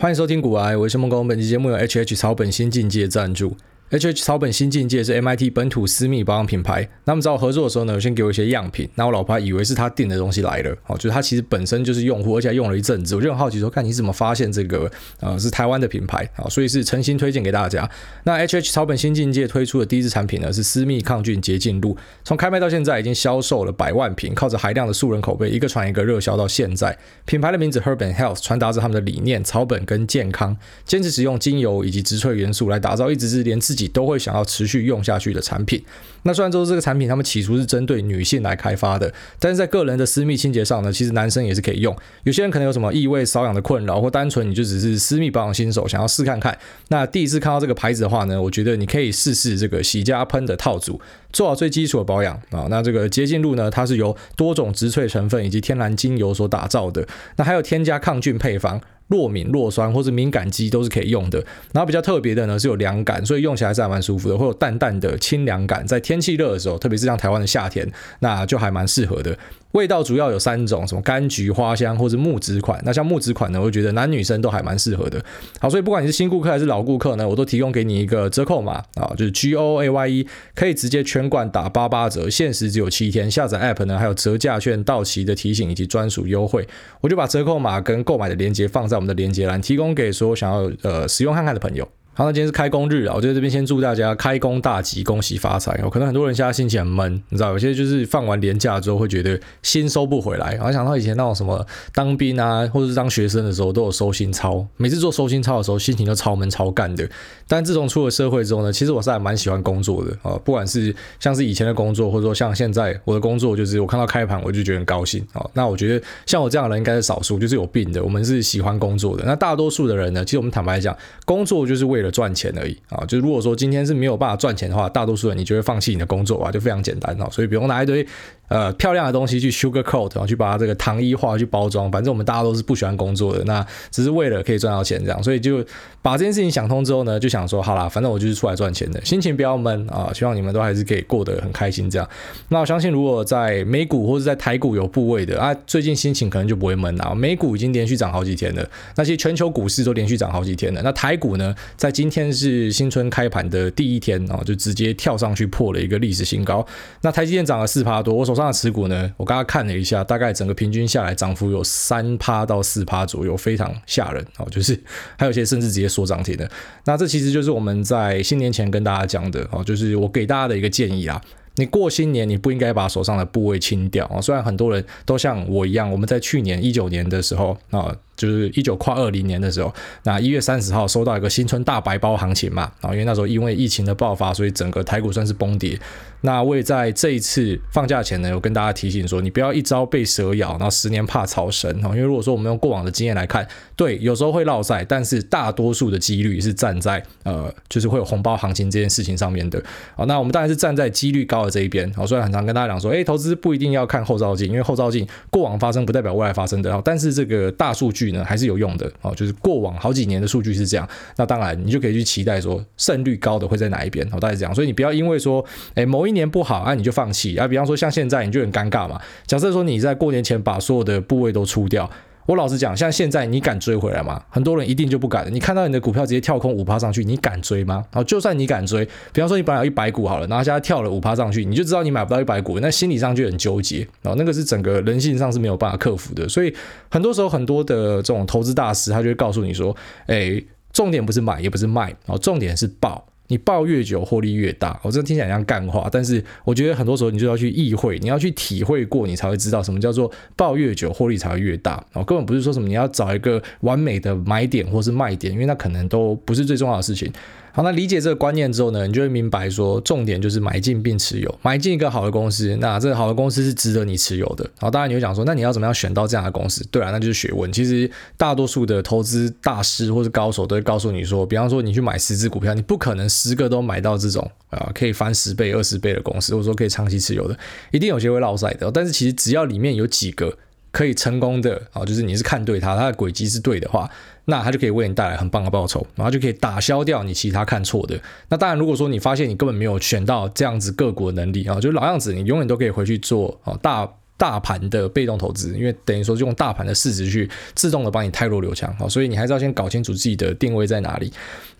欢迎收听古癌，我是孟工。本期节目由 HH 草本新境界赞助。H H 草本新境界是 MIT 本土私密保养品牌。那么找我合作的时候呢，先给我一些样品。那我老婆还以为是他订的东西来了，哦，就是他其实本身就是用户，而且还用了一阵子。我就很好奇说，看你怎么发现这个呃是台湾的品牌啊？所以是诚心推荐给大家。那 H H 草本新境界推出的第一支产品呢，是私密抗菌洁净露。从开卖到现在已经销售了百万瓶，靠着海量的素人口碑，一个传一个热销到现在。品牌的名字 Herb and Health 传达着他们的理念：草本跟健康，坚持使用精油以及植萃元素来打造一支支连自己都会想要。持续用下去的产品。那虽然说这个产品他们起初是针对女性来开发的，但是在个人的私密清洁上呢，其实男生也是可以用。有些人可能有什么异味瘙痒的困扰，或单纯你就只是私密保养新手，想要试看看。那第一次看到这个牌子的话呢，我觉得你可以试试这个洗加喷的套组，做好最基础的保养啊。那这个洁净露呢，它是由多种植萃成分以及天然精油所打造的，那还有添加抗菌配方。弱敏、弱酸或者敏感肌都是可以用的，然后比较特别的呢是有凉感，所以用起来是还蛮舒服的，会有淡淡的清凉感，在天气热的时候，特别是像台湾的夏天，那就还蛮适合的。味道主要有三种，什么柑橘、花香或者木质款。那像木质款呢，我觉得男女生都还蛮适合的。好，所以不管你是新顾客还是老顾客呢，我都提供给你一个折扣码啊，就是 G O A Y E，可以直接全馆打八八折，限时只有七天。下载 App 呢，还有折价券到期的提醒以及专属优惠。我就把折扣码跟购买的链接放在我们的链接栏，提供给所有想要呃使用看看的朋友。好，那今天是开工日啊，我就在这边先祝大家开工大吉，恭喜发财哦。可能很多人现在心情很闷，你知道，有些就是放完年假之后会觉得心收不回来。然后想到以前那种什么当兵啊，或者是当学生的时候都有收心操，每次做收心操的时候心情都超闷超干的。但自从出了社会之后呢，其实我是还蛮喜欢工作的啊，不管是像是以前的工作，或者说像现在我的工作，就是我看到开盘我就觉得很高兴啊。那我觉得像我这样的人应该是少数，就是有病的。我们是喜欢工作的。那大多数的人呢，其实我们坦白讲，工作就是为了赚钱而已。啊，就是如果说今天是没有办法赚钱的话，大多数人你就会放弃你的工作啊，就非常简单啊。所以不用拿一堆呃漂亮的东西去 sugar coat，然后去把它这个糖衣化去包装。反正我们大家都是不喜欢工作的，那只是为了可以赚到钱这样。所以就把这件事情想通之后呢，就想说好啦，反正我就是出来赚钱的，心情不要闷啊。希望你们都还是可以过得很开心这样。那我相信如果在美股或者在台股有部位的啊，最近心情可能就不会闷啊。美股已经连续涨好几天了，那些全球股市都连续涨好几天了。那台股呢，在今天是。新春开盘的第一天啊，就直接跳上去破了一个历史新高。那台积电涨了四趴多，我手上的持股呢，我刚刚看了一下，大概整个平均下来涨幅有三趴到四趴左右，非常吓人哦。就是还有些甚至直接说涨停的。那这其实就是我们在新年前跟大家讲的哦，就是我给大家的一个建议啊。你过新年，你不应该把手上的部位清掉啊。虽然很多人都像我一样，我们在去年一九年的时候啊。就是一九跨二零年的时候，那一月三十号收到一个新春大白包行情嘛，啊，因为那时候因为疫情的爆发，所以整个台股算是崩跌。那我也在这一次放假前呢，有跟大家提醒说，你不要一朝被蛇咬，然后十年怕草绳啊。因为如果说我们用过往的经验来看，对，有时候会落赛，但是大多数的几率是站在呃，就是会有红包行情这件事情上面的。好，那我们当然是站在几率高的这一边。好，所以很常跟大家讲说，哎，投资不一定要看后照镜，因为后照镜过往发生不代表未来发生的。但是这个大数据。还是有用的哦，就是过往好几年的数据是这样，那当然你就可以去期待说胜率高的会在哪一边哦，大概是这样，所以你不要因为说哎某一年不好啊你就放弃。啊，比方说像现在你就很尴尬嘛，假设说你在过年前把所有的部位都出掉。我老实讲，像现在你敢追回来吗？很多人一定就不敢了。你看到你的股票直接跳空五趴上去，你敢追吗？好，就算你敢追，比方说你本来有一百股好了，然后现在跳了五趴上去，你就知道你买不到一百股，那心理上就很纠结。然后那个是整个人性上是没有办法克服的。所以很多时候很多的这种投资大师，他就会告诉你说，哎，重点不是买，也不是卖，哦，重点是爆。你抱越久，获利越大。我真的听起来像干话，但是我觉得很多时候你就要去意会，你要去体会过，你才会知道什么叫做抱越久，获利才会越大。哦，根本不是说什么你要找一个完美的买点或是卖点，因为那可能都不是最重要的事情。好，那理解这个观念之后呢，你就会明白说，重点就是买进并持有，买进一个好的公司，那这个好的公司是值得你持有的。好，当然你会讲说，那你要怎么样选到这样的公司？对啊，那就是学问。其实大多数的投资大师或者高手都会告诉你说，比方说你去买十只股票，你不可能十个都买到这种啊可以翻十倍、二十倍的公司，或者说可以长期持有的，一定有些会落赛的。但是其实只要里面有几个可以成功的，啊，就是你是看对它，它的轨迹是对的话。那它就可以为你带来很棒的报酬，然后就可以打消掉你其他看错的。那当然，如果说你发现你根本没有选到这样子个股的能力啊，就老样子，你永远都可以回去做啊大大盘的被动投资，因为等于说用大盘的市值去自动的帮你汰弱留强啊，所以你还是要先搞清楚自己的定位在哪里。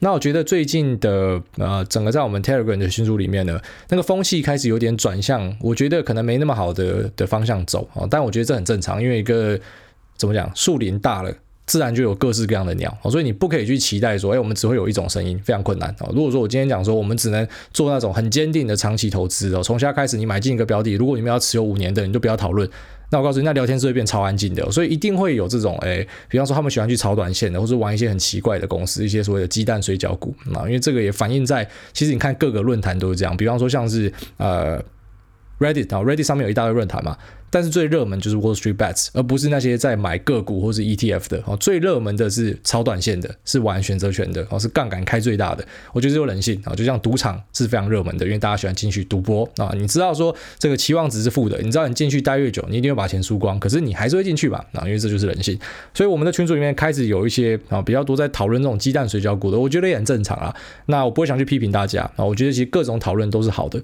那我觉得最近的呃，整个在我们 Telegram 的群组里面呢，那个风气开始有点转向，我觉得可能没那么好的的方向走啊，但我觉得这很正常，因为一个怎么讲，树林大了。自然就有各式各样的鸟，所以你不可以去期待说，哎，我们只会有一种声音，非常困难。如果说我今天讲说，我们只能做那种很坚定的长期投资哦，从现在开始你买进一个标的，如果你们要持有五年的，你就不要讨论。那我告诉你，那聊天室会变超安静的，所以一定会有这种，哎，比方说他们喜欢去炒短线的，或者玩一些很奇怪的公司，一些所谓的鸡蛋水饺股啊，因为这个也反映在，其实你看各个论坛都是这样，比方说像是呃。Reddit 啊，Reddit 上面有一大堆论坛嘛，但是最热门就是 Wall Street Bets，而不是那些在买个股或是 ETF 的哦。最热门的是超短线的，是玩选择权的哦，是杠杆开最大的。我觉得这有人性啊，就像赌场是非常热门的，因为大家喜欢进去赌博啊。你知道说这个期望值是负的，你知道你进去待越久，你一定会把钱输光，可是你还是会进去吧？啊，因为这就是人性。所以我们的群组里面开始有一些啊比较多在讨论这种鸡蛋水饺股的，我觉得也很正常啊。那我不会想去批评大家啊，我觉得其实各种讨论都是好的。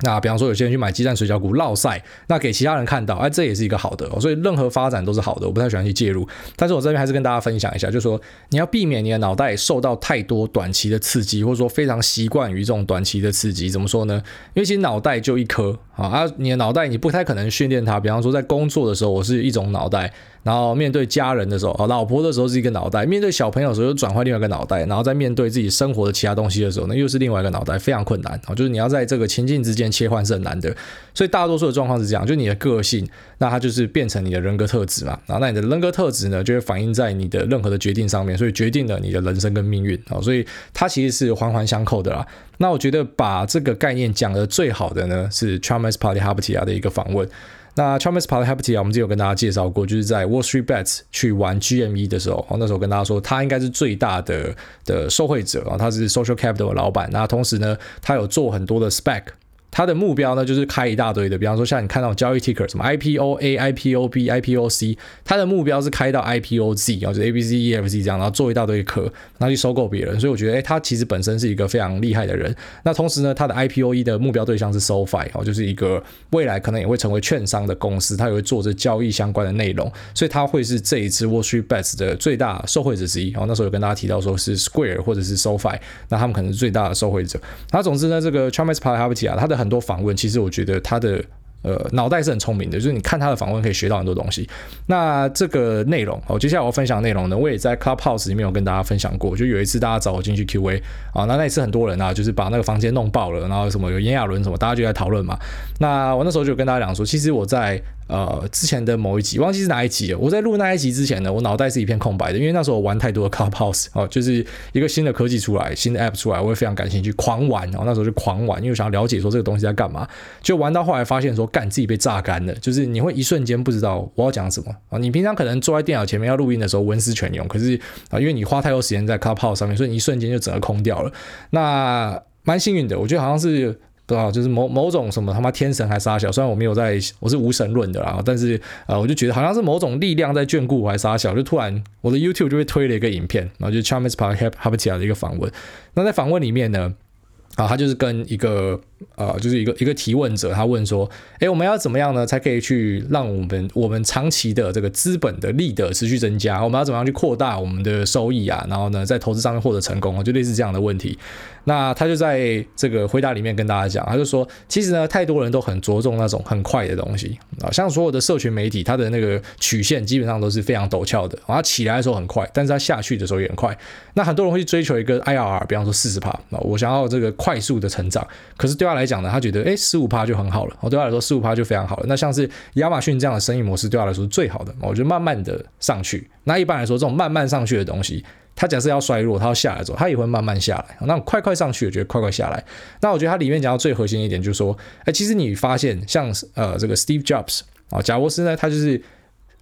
那比方说，有些人去买鸡蛋水饺股落赛，那给其他人看到，哎，这也是一个好的哦。所以任何发展都是好的，我不太喜欢去介入。但是我这边还是跟大家分享一下，就是说你要避免你的脑袋受到太多短期的刺激，或者说非常习惯于这种短期的刺激。怎么说呢？因为其实脑袋就一颗啊，啊，你的脑袋你不太可能训练它。比方说在工作的时候，我是一种脑袋。然后面对家人的时候，啊，老婆的时候是一个脑袋；面对小朋友的时候又转换另外一个脑袋；然后在面对自己生活的其他东西的时候呢，又是另外一个脑袋，非常困难啊！就是你要在这个情境之间切换是很难的。所以大多数的状况是这样，就你的个性，那它就是变成你的人格特质嘛。然后那你的人格特质呢，就会反映在你的任何的决定上面，所以决定了你的人生跟命运啊。所以它其实是环环相扣的啦。那我觉得把这个概念讲得最好的呢，是 Chalmers Palihapitiya 的一个访问。那 Thomas Palihapitiya 我们之前有跟大家介绍过，就是在 Wall Street Bets 去玩 GME 的时候，那时候跟大家说，他应该是最大的的受惠者啊，他是 Social Capital 的老板，那同时呢，他有做很多的 Spec。它的目标呢，就是开一大堆的，比方说像你看到交易 ticker 什么 IPO A、IPO B、IPO C，它的目标是开到 IPO Z，然后就 A、B、C、E、F、C 这样，然后做一大堆壳，然后去收购别人。所以我觉得，诶，他其实本身是一个非常厉害的人。那同时呢，他的 IPO E 的目标对象是 SoFi，哦，就是一个未来可能也会成为券商的公司，他也会做这交易相关的内容，所以他会是这一次 Wall Street Bets 的最大受惠者之一。然后那时候有跟大家提到说是 Square 或者是 SoFi，那他们可能是最大的受惠者。那总之呢，这个 Chalmers Palihapitiya 啊，他的很很多访问其实。我觉得他的呃脑袋是很聪明的，就是你看他的访问可以学到很多东西。那这个内容哦，接下来我要分享内容呢，我也在 Clubhouse 里面有跟大家分享过。就有一次大家找我进去 QA 啊，那那一次很多人啊，就是把那个房间弄爆了，然后什么有炎亚纶什么，大家就在讨论嘛。那我那时候就跟大家讲说，其实我在。呃，之前的某一集忘记是哪一集了。我在录那一集之前呢，我脑袋是一片空白的，因为那时候我玩太多的 Clubhouse 哦，就是一个新的科技出来，新的 App 出来，我也非常感兴趣，狂玩。然后那时候就狂玩，因为我想要了解说这个东西在干嘛。就玩到后来发现说，干自己被榨干了，就是你会一瞬间不知道我要讲什么啊。你平常可能坐在电脑前面要录音的时候文思泉涌，可是啊，因为你花太多时间在 Clubhouse 上面，所以你一瞬间就整个空掉了。那蛮幸运的，我觉得好像是。对啊，就是某某种什么他妈天神还杀小，虽然我没有在，我是无神论的啦，但是呃，我就觉得好像是某种力量在眷顾我还杀小，就突然我的 YouTube 就会推了一个影片，然后就 Chalmers Palihapitiya 的一个访问。那在访问里面呢，啊，他就是跟一个呃，就是一个一个提问者，他问说，诶，我们要怎么样呢，才可以去让我们我们长期的这个资本的利得持续增加？我们要怎么样去扩大我们的收益啊？然后呢，在投资上面获得成功啊，就类似这样的问题。那他就在这个回答里面跟大家讲，他就说，其实呢，太多人都很着重那种很快的东西啊，像所有的社群媒体，它的那个曲线基本上都是非常陡峭的，它起来的时候很快，但是它下去的时候也很快。那很多人会去追求一个 IRR，比方说四十趴，啊，我想要这个快速的成长，可是对他来讲呢，他觉得诶十五趴就很好了，哦，对他来说十五趴就非常好了。那像是亚马逊这样的生意模式，对他来说是最好的，我就慢慢的上去。那一般来说，这种慢慢上去的东西。他假设要衰弱，他要下来之后，他也会慢慢下来。那快快上去，我觉得快快下来。那我觉得它里面讲到最核心一点，就是说，哎，其实你发现像呃这个 Steve Jobs 啊，贾伯斯呢，他就是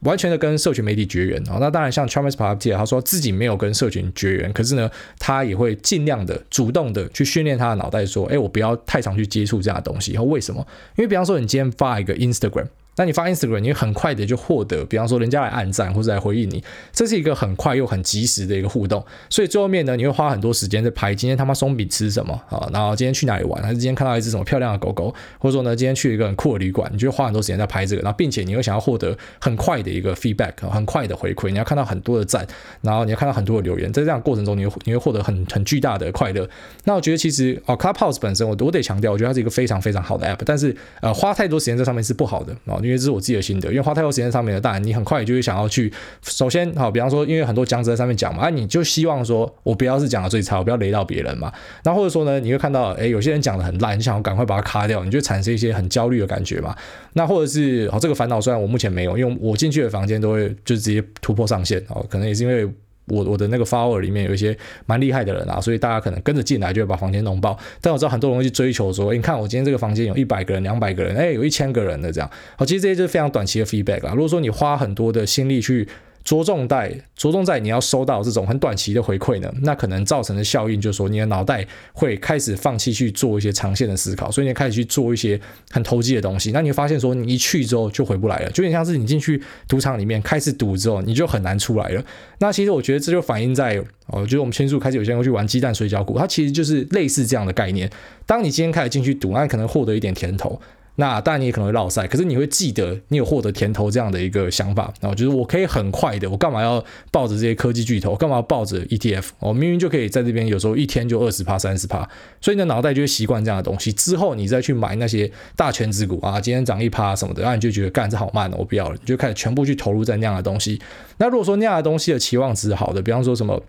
完全的跟社群媒体绝缘啊。那当然，像 Chalmers p a r t y 他说自己没有跟社群绝缘，可是呢，他也会尽量的主动的去训练他的脑袋，说，哎，我不要太常去接触这样的东西。然后为什么？因为比方说，你今天发一个 Instagram。那你发 Instagram，你很快的就获得，比方说人家来按赞或者来回应你，这是一个很快又很及时的一个互动。所以最后面呢，你会花很多时间在拍今天他妈松饼吃什么啊，然后今天去哪里玩，还是今天看到一只什么漂亮的狗狗，或者说呢今天去一个很酷的旅馆，你就会花很多时间在拍这个，然后并且你会想要获得很快的一个 feedback，很快的回馈，你要看到很多的赞，然后你要看到很多的留言，在这样过程中，你会你会获得很很巨大的快乐。那我觉得其实哦，Clubhouse 本身我我得强调，我觉得它是一个非常非常好的 app，但是呃花太多时间在上面是不好的啊，因为这是我自己的心得，因为花太多时间上面的，当然你很快就会想要去，首先好，比方说因为很多讲者在上面讲嘛，啊你就希望说我不要是讲的最差，我不要雷到别人嘛，那或者说呢，你会看到诶有些人讲的很烂，你想要赶快把它卡掉，你就产生一些很焦虑的感觉嘛，那或者是哦这个烦恼虽然我目前没有，因为我进去的房间都会就直接突破上限哦，可能也是因为。我我的那个 follower 里面有一些蛮厉害的人啊，所以大家可能跟着进来就会把房间弄爆。但我知道很多人会去追求说，欸、你看我今天这个房间有一百个人、两百个人，哎、有一千个人的这样。好，其实这些就是非常短期的 feedback 啊。如果说你花很多的心力去。着重在着重在你要收到这种很短期的回馈呢，那可能造成的效应就是说，你的脑袋会开始放弃去做一些长线的思考，所以你开始去做一些很投机的东西。那你会发现说，你一去之后就回不来了，就有点像是你进去赌场里面开始赌之后，你就很难出来了。那其实我觉得这就反映在哦，就是我们新书开始有些人会去玩鸡蛋水饺股，它其实就是类似这样的概念。当你今天开始进去赌，那可能获得一点甜头。那当然你也可能会落赛，可是你会记得你有获得甜头这样的一个想法，然后就是我可以很快的，我干嘛要抱着这些科技巨头？干嘛要抱着 ETF？我明明就可以在这边，有时候一天就二十趴、三十趴，所以你的脑袋就会习惯这样的东西。之后你再去买那些大权值股啊，今天涨一趴什么的，然后你就觉得干这好慢哦，我不要了，你就开始全部去投入在那样的东西。那如果说那样的东西的期望值好的，比方说什么，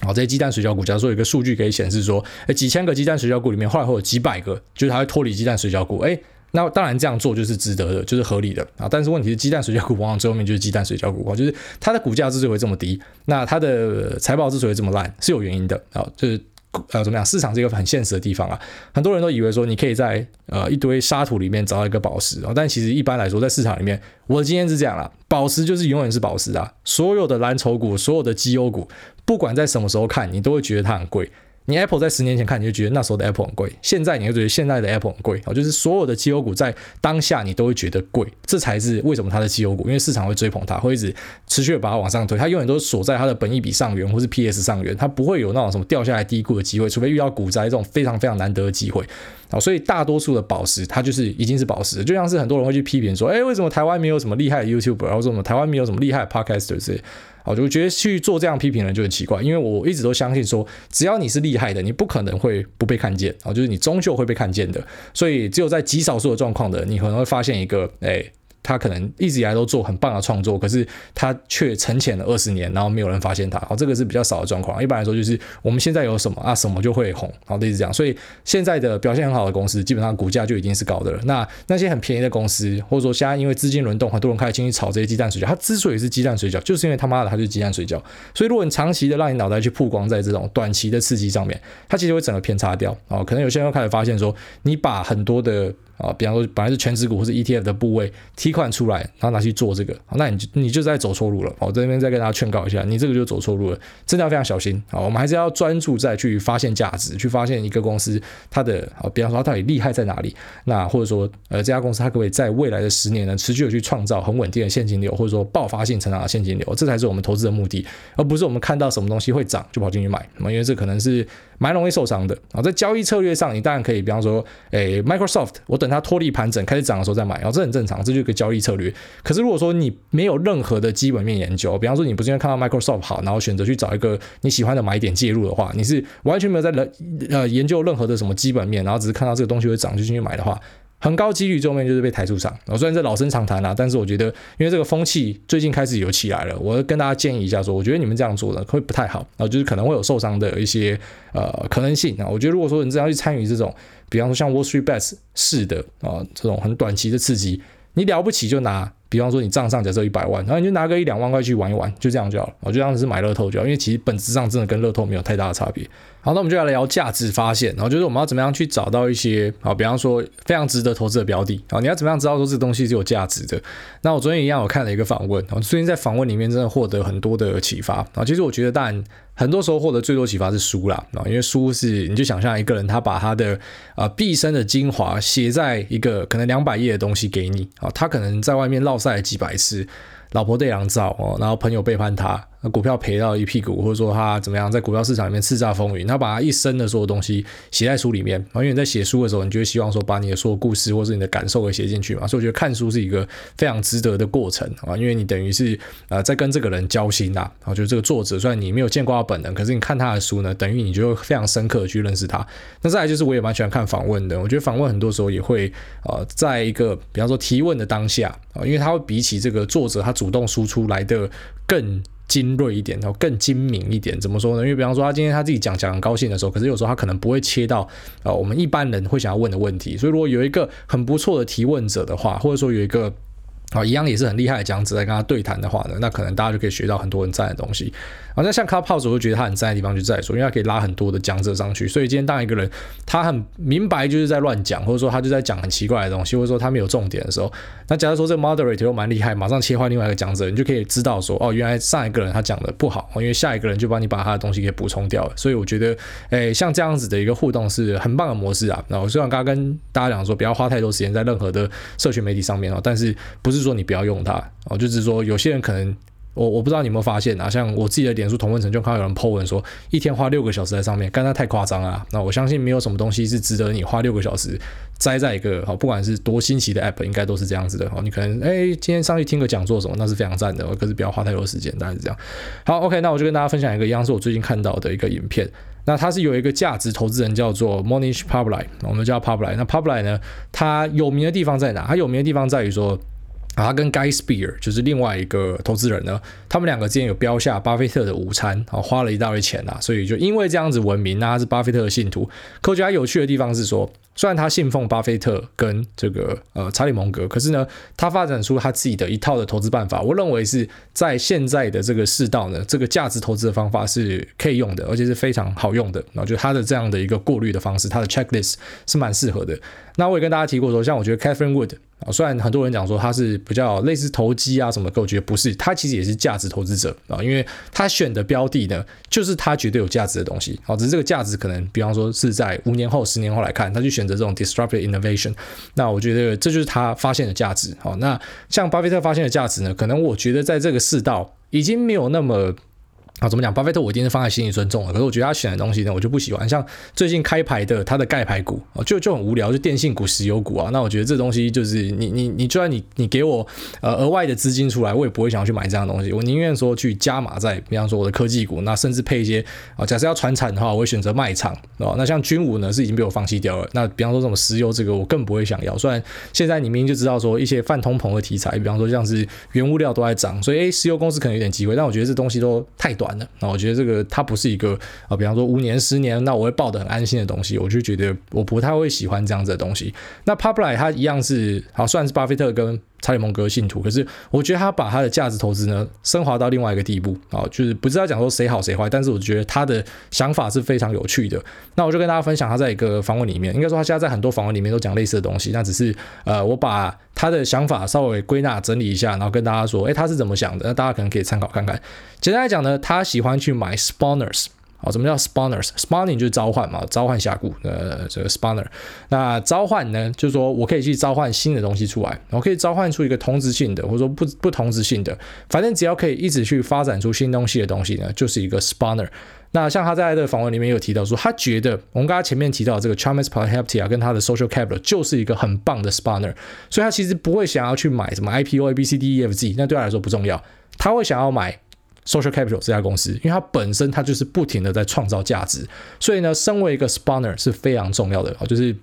好这些鸡蛋水饺股，假如说有一个数据可以显示说，诶几千个鸡蛋水饺股里面，后来会有几百个，就是它会脱离鸡蛋水饺股，诶那当然这样做就是值得的，就是合理的啊。但是问题是，鸡蛋水饺股往往最后面就是鸡蛋水饺股，就是它的股价之所以会这么低，那它的财报之所以这么烂，是有原因的啊。就是呃怎么样，市场是一个很现实的地方啊。很多人都以为说你可以在呃一堆沙土里面找到一个宝石啊，但其实一般来说在市场里面，我的经验是这样啦，宝石就是永远是宝石啊。所有的蓝筹股，所有的绩优股，不管在什么时候看，你都会觉得它很贵。你 Apple 在十年前看，你就觉得那时候的 Apple 很贵，现在你会觉得现在的 Apple 很贵啊，就是所有的绩优股在当下你都会觉得贵，这才是为什么它的绩优股，因为市场会追捧它，会一直持续的把它往上推，它永远都是锁在它的本益比上缘或是 PS 上缘，它不会有那种什么掉下来低估的机会，除非遇到股灾这种非常非常难得的机会啊，所以大多数的宝石它就是已经是宝石，就像是很多人会去批评说，哎，为什么台湾没有什么厉害的 YouTuber，然后说什么台湾没有什么厉害的 Podcaster 之类。好，就觉得去做这样批评人就很奇怪，因为我一直都相信说，只要你是厉害的，你不可能会不被看见啊，就是你终究会被看见的，所以只有在极少数的状况的，你可能会发现一个，哎。他可能一直以来都做很棒的创作，可是他却沉潜了二十年，然后没有人发现他。好，这个是比较少的状况。一般来说，就是我们现在有什么啊，什么就会红。好，类似这样。所以现在的表现很好的公司，基本上股价就已经是高的了。那那些很便宜的公司，或者说现在因为资金轮动，很多人开始进去炒这些鸡蛋水饺。它之所以是鸡蛋水饺，就是因为他妈的它是鸡蛋水饺。所以如果你长期的让你脑袋去曝光在这种短期的刺激上面，它其实会整个偏差掉。哦，可能有些人会开始发现说，你把很多的。啊，比方说本来是全值股或是 ETF 的部位提款出来，然后拿去做这个，那你就你就在走错路了。我这边再跟大家劝告一下，你这个就走错路了，真的要非常小心。啊，我们还是要专注在去发现价值，去发现一个公司它的啊，比方说它到底厉害在哪里。那或者说呃，这家公司它可不可以在未来的十年呢，持续的去创造很稳定的现金流，或者说爆发性成长的现金流，这才是我们投资的目的，而不是我们看到什么东西会涨就跑进去买。因为这可能是。蛮容易受伤的啊，在交易策略上，你当然可以，比方说，诶，Microsoft，我等它脱离盘整开始涨的时候再买，然后这很正常，这就是一个交易策略。可是如果说你没有任何的基本面研究，比方说你不是因为看到 Microsoft 好，然后选择去找一个你喜欢的买点介入的话，你是完全没有在呃研究任何的什么基本面，然后只是看到这个东西会涨就进去买的话。很高几率最后面就是被抬出场。我虽然这老生常谈啦，但是我觉得，因为这个风气最近开始有起来了，我跟大家建议一下说，我觉得你们这样做呢会不太好啊，就是可能会有受伤的一些呃可能性啊。我觉得如果说你这样去参与这种，比方说像 Wall Street Bets 式的啊这种很短期的刺激，你了不起就拿。比方说你账上假设一百万，然后你就拿个一两万块去玩一玩，就这样就好了。我就当是买乐透就好，因为其实本质上真的跟乐透没有太大的差别。好，那我们就来聊价值发现，然后就是我们要怎么样去找到一些啊，比方说非常值得投资的标的啊，你要怎么样知道说这个东西是有价值的？那我昨天一样，我看了一个访问，我最近在访问里面真的获得很多的启发啊。其实我觉得，当然很多时候获得最多启发是书啦，啊，因为书是你就想象一个人他把他的啊毕生的精华写在一个可能两百页的东西给你啊，他可能在外面落赛几百次，老婆对狼照哦，然后朋友背叛他。那股票赔到一屁股，或者说他怎么样，在股票市场里面叱咤风云，他把他一生的所有东西写在书里面。因为你在写书的时候，你就会希望说把你的所有故事或是你的感受给写进去嘛。所以我觉得看书是一个非常值得的过程啊，因为你等于是呃在跟这个人交心呐。然后就这个作者，虽然你没有见过他本人，可是你看他的书呢，等于你就会非常深刻的去认识他。那再来就是我也蛮喜欢看访问的，我觉得访问很多时候也会呃在一个比方说提问的当下啊，因为他会比起这个作者他主动输出来的更。精锐一点，然后更精明一点，怎么说呢？因为比方说他今天他自己讲讲很高兴的时候，可是有时候他可能不会切到呃我们一般人会想要问的问题，所以如果有一个很不错的提问者的话，或者说有一个。啊，一样也是很厉害的讲者，在跟他对谈的话呢，那可能大家就可以学到很多很赞的东西。好，那像 Clubhouse，我就觉得他很赞的地方就在说，因为他可以拉很多的讲者上去，所以今天当一个人他很明白就是在乱讲，或者说他就在讲很奇怪的东西，或者说他没有重点的时候，那假如说这个 Moderator 又蛮厉害，马上切换另外一个讲者，你就可以知道说，哦，原来上一个人他讲的不好，因为下一个人就帮你把他的东西给补充掉了。所以我觉得，诶，像这样子的一个互动是很棒的模式啊。那我虽然刚刚跟大家讲说，不要花太多时间在任何的社群媒体上面哦，但是不是说你不要用它。哦，就是说，有些人可能，我我不知道你有没有发现啊，像我自己的脸书同温层就看到有人 po 文说，一天花六个小时在上面，干，那太夸张啊。那我相信没有什么东西是值得你花六个小时栽在一个好，不管是多新奇的 app，应该都是这样子的。哦，你可能哎，今天上去听个讲座什么，那是非常赞的，可是不要花太多时间，大概是这样。好，OK，那我就跟大家分享一个一样是我最近看到的一个影片。那他是有一个价值投资人叫做 Monish Pabrai，我们叫 Pabrai。那 Pabrai 呢，他有名的地方在哪？他有名的地方在于说。啊，他跟 Guy Speer 就是另外一个投资人呢，他们两个之间有标下巴菲特的午餐，啊，花了一大堆钱啊，所以就因为这样子闻名，那他是巴菲特的信徒。科学家有趣的地方是说，虽然他信奉巴菲特跟这个呃查理蒙格，可是呢，他发展出他自己的一套的投资办法，我认为是在现在的这个世道呢，这个价值投资的方法是可以用的，而且是非常好用的。然后就他的这样的一个过滤的方式，他的 checklist 是蛮适合的。那我也跟大家提过说，像我觉得 Catherine Wood。啊，虽然很多人讲说他是比较类似投机啊什么，可我觉得不是，他其实也是价值投资者啊，因为他选的标的呢，就是他觉得有价值的东西。好，只是这个价值可能，比方说是在五年后、十年后来看，他就选选择这种 disruptive innovation。那我觉得这就是他发现的价值。好，那像巴菲特发现的价值呢，可能我觉得在这个世道已经没有那么。啊，怎么讲？巴菲特我一定是放在心里尊重的，可是我觉得他选的东西呢，我就不喜欢。像最近开牌的他的盖牌股啊，就就很无聊，就电信股、石油股啊。那我觉得这东西就是你你你，就算你你给我呃额外的资金出来，我也不会想要去买这样的东西。我宁愿说去加码在，比方说我的科技股，那甚至配一些啊，假设要传产的话，我会选择卖场啊。那像军武呢，是已经被我放弃掉了。那比方说这种石油这个，我更不会想要。虽然现在你明明就知道说一些泛通膨的题材，比方说像是原物料都在涨，所以诶，石油公司可能有点机会，但我觉得这东西都太短那我觉得这个。它不是一个啊，比方说五年、十年，那我会抱得很安心的东西，我就觉得我不太会喜欢这样子的东西。那 Publix 它一样是好，算是巴菲特跟查理蒙格信徒，可是我觉得他把他的价值投资呢升华到另外一个地步啊，就是不是要讲说谁好谁坏，但是我觉得他的想法是非常有趣的。那我就跟大家分享他在一个访问里面，应该说他现在在很多访问里面都讲类似的东西，那只是呃，我把他的想法稍微归纳整理一下，然后跟大家说，诶，他是怎么想的？那大家可能可以参考看看。简单来讲呢，他喜欢去买 spawners。好，什么叫 spawners？spawning 就是召唤嘛，召唤峡谷。呃，这个 spawner，那召唤呢，就是说我可以去召唤新的东西出来，我可以召唤出一个同质性的，或者说不不同质性的，反正只要可以一直去发展出新东西的东西呢，就是一个 spawner。那像他在这个访问里面有提到说，他觉得我们刚才前面提到这个 Chalmers Plaheptia 跟他的 Social Capital 就是一个很棒的 spawner，所以他其实不会想要去买什么 IPO、A B C D E F G，那对他来说不重要，他会想要买。Social Capital 这家公司，因为它本身它就是不停的在创造价值，所以呢，身为一个 spawner 是非常重要的啊，就是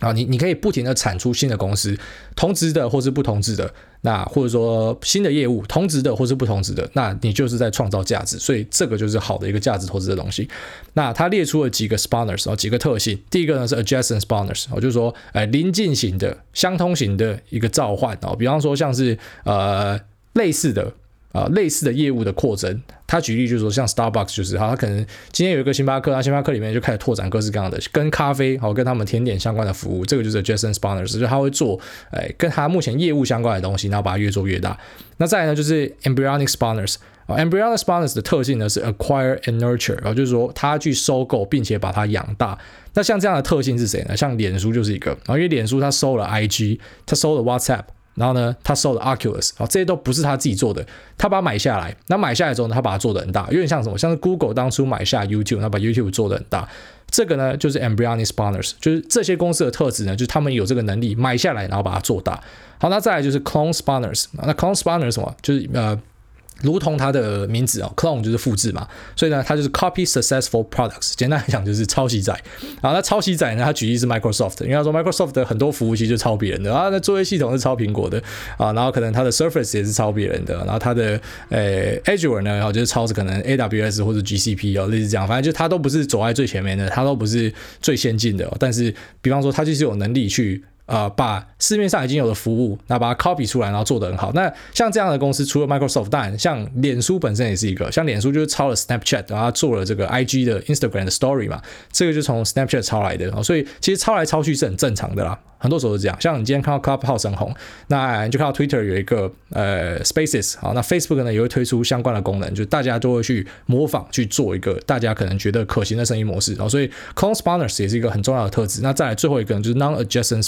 啊，你你可以不停的产出新的公司，同质的或是不同质的，那或者说新的业务，同质的或是不同质的，那你就是在创造价值，所以这个就是好的一个价值投资的东西。那他列出了几个 spawners 啊，几个特性，第一个呢是 adjacent spawners，哦就是说，哎，临近型的、相通型的一个召唤啊，比方说像是呃类似的。啊，类似的业务的扩增，他举例就是说，像 Starbucks 就是哈，他可能今天有一个星巴克，那星巴克里面就开始拓展各式各样的跟咖啡好跟他们甜点相关的服务，这个就是 Adjacent Spawners，就他会做哎跟他目前业务相关的东西，然后把它越做越大。那再来呢，就是 Embryonic Spawners 啊，embryonic spawners 的特性呢是 acquire and nurture，然后就是说他去收购并且把它养大。那像这样的特性是谁呢？像脸书就是一个，然后因为脸书它收了 IG，它收了 WhatsApp，然后呢他收了 Oculus，啊，这些都不是他自己做的，他把它买下来。那买下来之后呢，他把它做的很大，有点像什么？像是 Google 当初买下 YouTube，他把 YouTube 做的很大。这个呢就是 Embryonic Spanners，就是这些公司的特质呢，就是他们有这个能力买下来，然后把它做大。好，那再来就是 clone Spanners 那 clone Spanners 什么？就是呃。如同它的名字哦，clone 就是复制嘛，所以呢，它就是 copy successful products。简单来讲就是抄袭仔。然后那抄袭仔呢，它举例是 Microsoft，因为他说 Microsoft 的很多服务器就抄别人的啊，那作业系统是抄苹果的啊，然后可能它的 Surface 也是抄别人的，然后它的呃 Azure 呢，然后就是抄是可能 AWS 或者 GCP 哦，类似这样，反正就它都不是走在最前面的，它都不是最先进的，但是比方说它就是有能力去。呃，把市面上已经有的服务，那把它 copy 出来，然后做得很好。那像这样的公司，除了 Microsoft，当然像脸书本身也是一个，像脸书就是抄了 Snapchat，然后做了这个 IG 的 Instagram 的 Story 嘛，这个就从 Snapchat 抄来的。所以其实抄来抄去是很正常的啦。很多时候是这样，像你今天看到 Clubhouse 红，那你就看到 Twitter 有一个呃 Spaces，好，那 Facebook 呢也会推出相关的功能，就大家都会去模仿去做一个大家可能觉得可行的生意模式，然后所以 Clone Spawners 也是一个很重要的特质。那再来最后一个呢，就是 Non-Adjacent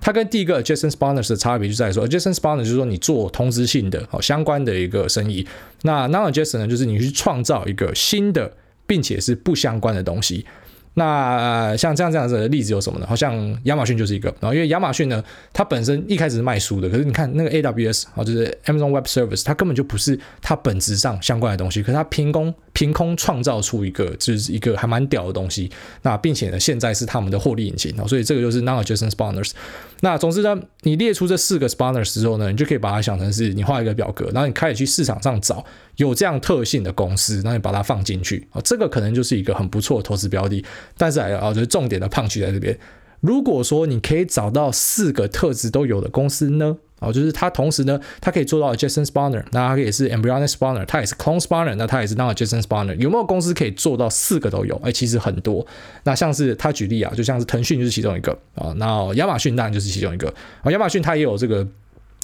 它跟第一个 Adjacent Spawners 的差别就在于说，Adjacent Spawners 就是说你做通知性的哦相关的一个生意，那 Non-Adjacent 呢就是你去创造一个新的并且是不相关的东西。那像这样这样子的例子有什么呢？好像亚马逊就是一个，然后因为亚马逊呢，它本身一开始是卖书的，可是你看那个 AWS 啊，就是 Amazon Web Service，它根本就不是它本质上相关的东西，可是它凭空凭空创造出一个就是一个还蛮屌的东西，那并且呢，现在是他们的获利引擎啊，所以这个就是 Non-Adjacent Spawners。那总之呢，你列出这四个 Spawners 之后呢，你就可以把它想成是你画一个表格，然后你开始去市场上找有这样特性的公司，然后你把它放进去啊，这个可能就是一个很不错的投资标的。但是啊，我觉得重点的胖区在这边，如果说你可以找到四个特质都有的公司呢？哦，就是它同时呢，它可以做到 adjacent spawner，那它也是 embryonic spawner，它也是 clone spawner，那它也是 non-adjacent spawner。有没有公司可以做到四个都有？哎，其实很多。那像是他举例啊，就像是腾讯就是其中一个啊，那亚马逊当然就是其中一个啊，亚马逊它也有这个。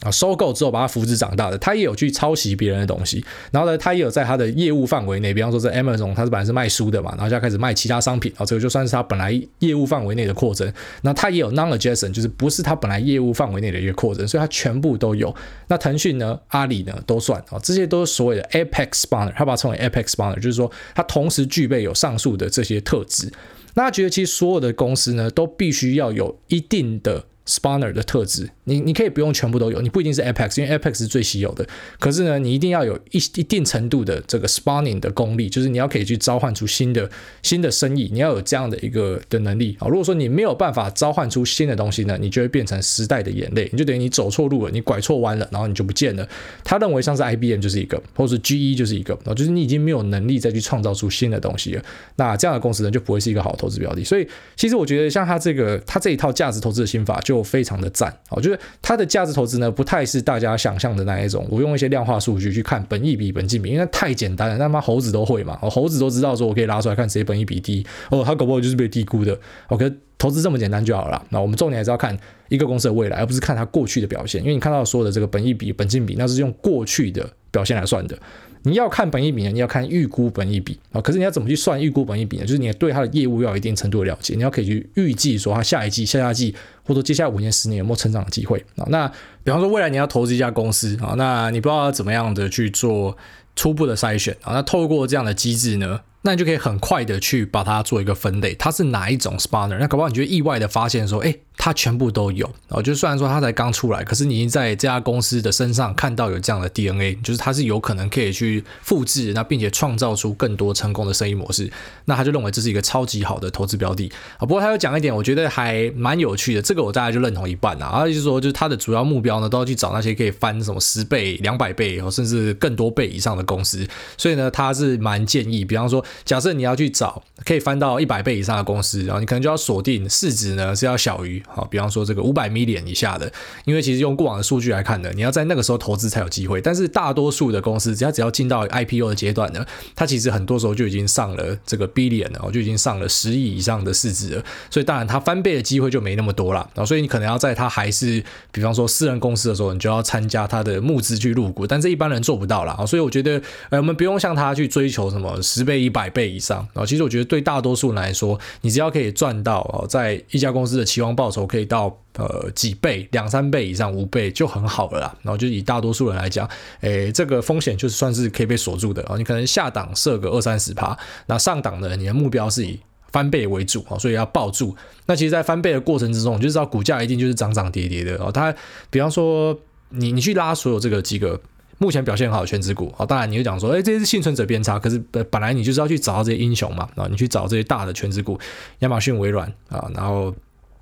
啊，收购之后把它扶植长大的，他也有去抄袭别人的东西，然后呢，他也有在他的业务范围内，比方说在 Amazon，他是本来是卖书的嘛，然后就要开始卖其他商品，啊，这个就算是他本来业务范围内的扩增。那他也有 non-adjacent，就是不是他本来业务范围内的一个扩增，所以他全部都有。那腾讯呢，阿里呢都算啊，这些都是所谓的 Apex Spawner，他把它称为 Apex Spawner，就是说它同时具备有上述的这些特质。那他觉得其实所有的公司呢，都必须要有一定的。Spawner 的特质，你你可以不用全部都有，你不一定是 Apex，因为 Apex 是最稀有的。可是呢，你一定要有一一定程度的这个 Spawning 的功力，就是你要可以去召唤出新的新的生意，你要有这样的一个的能力啊。如果说你没有办法召唤出新的东西呢，你就会变成时代的眼泪，你就等于你走错路了，你拐错弯了，然后你就不见了。他认为像是 IBM 就是一个，或者是 GE 就是一个啊，就是你已经没有能力再去创造出新的东西了。那这样的公司呢，就不会是一个好投资标的。所以，其实我觉得像他这个他这一套价值投资的心法就非常的赞，哦，就是它的价值投资呢，不太是大家想象的那一种。我用一些量化数据去看本益比、本净比，因为太简单了，他妈猴子都会嘛，猴子都知道说我可以拉出来看谁本益比低，哦，它搞不好就是被低估的。OK，投资这么简单就好了。那我们重点还是要看一个公司的未来，而不是看它过去的表现，因为你看到所有的这个本益比、本净比，那是用过去的表现来算的。你要看本益比呢，你要看预估本益比啊。可是你要怎么去算预估本益比呢？就是你对它的业务要有一定程度的了解，你要可以去预计说它下一季、下下季，或者接下来五年、十年有没有成长的机会啊。那比方说未来你要投资一家公司啊，那你不知道要怎么样的去做初步的筛选啊。那透过这样的机制呢，那你就可以很快的去把它做一个分类，它是哪一种 spawner？那搞不好你就意外的发现说，哎。它全部都有，哦，就虽然说它才刚出来，可是你已经在这家公司的身上看到有这样的 DNA，就是它是有可能可以去复制，那并且创造出更多成功的生意模式，那他就认为这是一个超级好的投资标的啊。不过他又讲一点，我觉得还蛮有趣的，这个我大概就认同一半啊。就是说，就是他的主要目标呢，都要去找那些可以翻什么十倍、两百倍，甚至更多倍以上的公司。所以呢，他是蛮建议，比方说，假设你要去找可以翻到一百倍以上的公司，然后你可能就要锁定市值呢是要小于。好，比方说这个五百 million 以下的，因为其实用过往的数据来看呢，你要在那个时候投资才有机会。但是大多数的公司，只要只要进到 IPO 的阶段呢，它其实很多时候就已经上了这个 billion 了，就已经上了十亿以上的市值了。所以当然它翻倍的机会就没那么多了。所以你可能要在它还是比方说私人公司的时候，你就要参加它的募资去入股，但是一般人做不到了。啊所以我觉得，呃，我们不用向他去追求什么十倍、一百倍以上。啊，其实我觉得对大多数人来说，你只要可以赚到哦，在一家公司的期望报酬可以到呃几倍、两三倍以上、五倍就很好了啦。然后就以大多数人来讲，诶，这个风险就是算是可以被锁住的啊。你可能下档设个二三十趴，那上档的你的目标是以翻倍为主啊，所以要抱住。那其实，在翻倍的过程之中，你就知道股价一定就是涨涨跌跌的啊。它比方说，你你去拉所有这个几个。目前表现好的权值股啊，当然你就讲说，哎，这些是幸存者偏差，可是本来你就是要去找到这些英雄嘛，啊，你去找这些大的权值股，亚马逊、微软啊，然后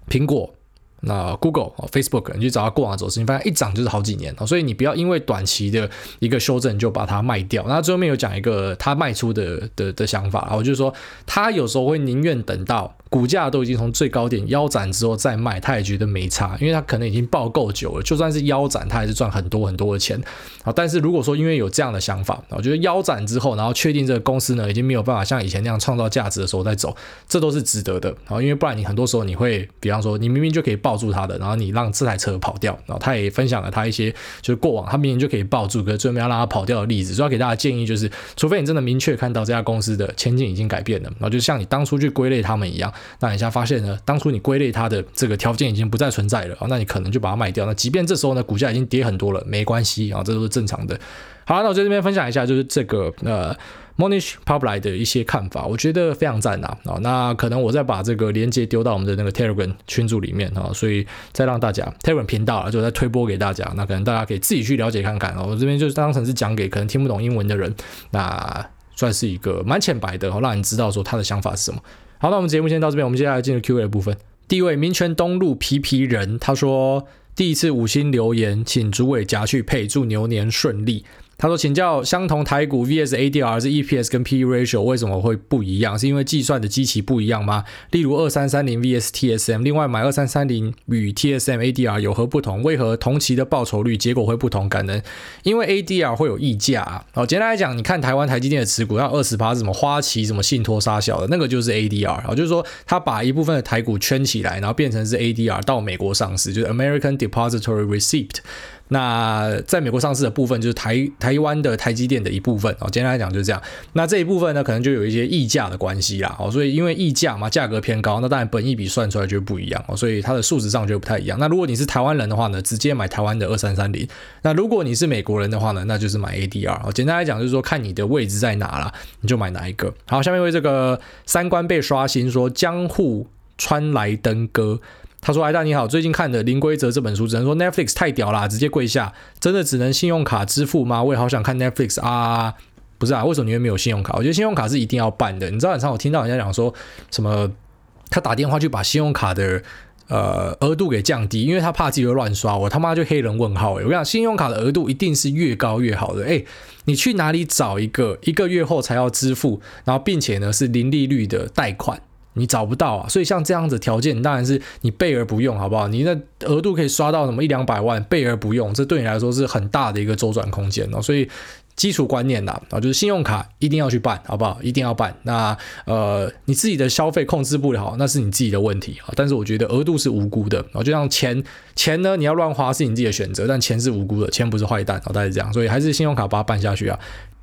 苹果。那 Google、Facebook，你去找它过往走势，你发现一涨就是好几年，所以你不要因为短期的一个修正就把它卖掉。那最后面有讲一个他卖出的的的想法，我就是说他有时候会宁愿等到股价都已经从最高点腰斩之后再卖，他也觉得没差，因为他可能已经抱够久了，就算是腰斩，他还是赚很多很多的钱。啊，但是如果说因为有这样的想法，我觉得腰斩之后，然后确定这个公司呢已经没有办法像以前那样创造价值的时候再走，这都是值得的。啊，因为不然你很多时候你会，比方说你明明就可以抱住它的，然后你让这台车跑掉，然后他也分享了他一些就是过往他明明就可以抱住，可是最后要让他跑掉的例子。所以要给大家建议就是，除非你真的明确看到这家公司的前景已经改变了，然后就像你当初去归类他们一样，那你现在发现呢，当初你归类它的这个条件已经不再存在了，那你可能就把它卖掉。那即便这时候呢股价已经跌很多了，没关系啊，这都是正常的。好，那我在这边分享一下，就是这个呃。Monish Pabrai 的一些看法，我觉得非常赞呐啊！那可能我再把这个链接丢到我们的那个 Telegram 群组里面啊，所以再让大家 Telegram 频道啊，就再推播给大家。那可能大家可以自己去了解看看啊。我这边就是当成是讲给可能听不懂英文的人，那算是一个蛮浅白的，让你知道说他的想法是什么。好，那我们节目先到这边，我们接下来进入 Q&A 的部分。第一位民权东路皮皮人，他说第一次五星留言，请主委夹去配，祝牛年顺利。他说：“请教相同台股 VS ADR 是 EPS 跟 PE ratio 为什么会不一样？是因为计算的基期不一样吗？例如二三三零 VS TSM，另外买二三三零与 TSM ADR 有何不同？为何同期的报酬率结果会不同？感恩，因为 ADR 会有溢价啊。哦，简单来讲，你看台湾台积电的持股要二十趴，什么花旗、什么信托杀小的，那个就是 ADR。哦，就是说他把一部分的台股圈起来，然后变成是 ADR 到美国上市，就是 American Depository Receipt。”那在美国上市的部分就是台台湾的台积电的一部分哦，简单来讲就是这样。那这一部分呢，可能就有一些溢价的关系啦哦，所以因为溢价嘛，价格偏高，那当然本益比算出来就不一样哦，所以它的数值上就不太一样。那如果你是台湾人的话呢，直接买台湾的二三三零；那如果你是美国人的话呢，那就是买 ADR 哦。简单来讲就是说，看你的位置在哪啦，你就买哪一个。好，下面为这个三观被刷新说江户川来登哥。他说：“艾大你好，最近看的《零规则》这本书，只能说 Netflix 太屌啦，直接跪下！真的只能信用卡支付吗？我也好想看 Netflix 啊！不是啊，为什么你会没有信用卡？我觉得信用卡是一定要办的。你知道，很常我听到人家讲说什么，他打电话去把信用卡的呃额度给降低，因为他怕自己会乱刷。我他妈就黑人问号诶、我跟你讲，信用卡的额度一定是越高越好的。诶，你去哪里找一个一个月后才要支付，然后并且呢是零利率的贷款？”你找不到啊，所以像这样子条件，当然是你备而不用，好不好？你那额度可以刷到什么一两百万，备而不用，这对你来说是很大的一个周转空间哦。所以基础观念呐，啊，就是信用卡一定要去办，好不好？一定要办。那呃，你自己的消费控制不了，那是你自己的问题啊。但是我觉得额度是无辜的啊，就像钱钱呢，你要乱花是你自己的选择，但钱是无辜的，钱不是坏蛋啊，大概是这样。所以还是信用卡把它办下去啊。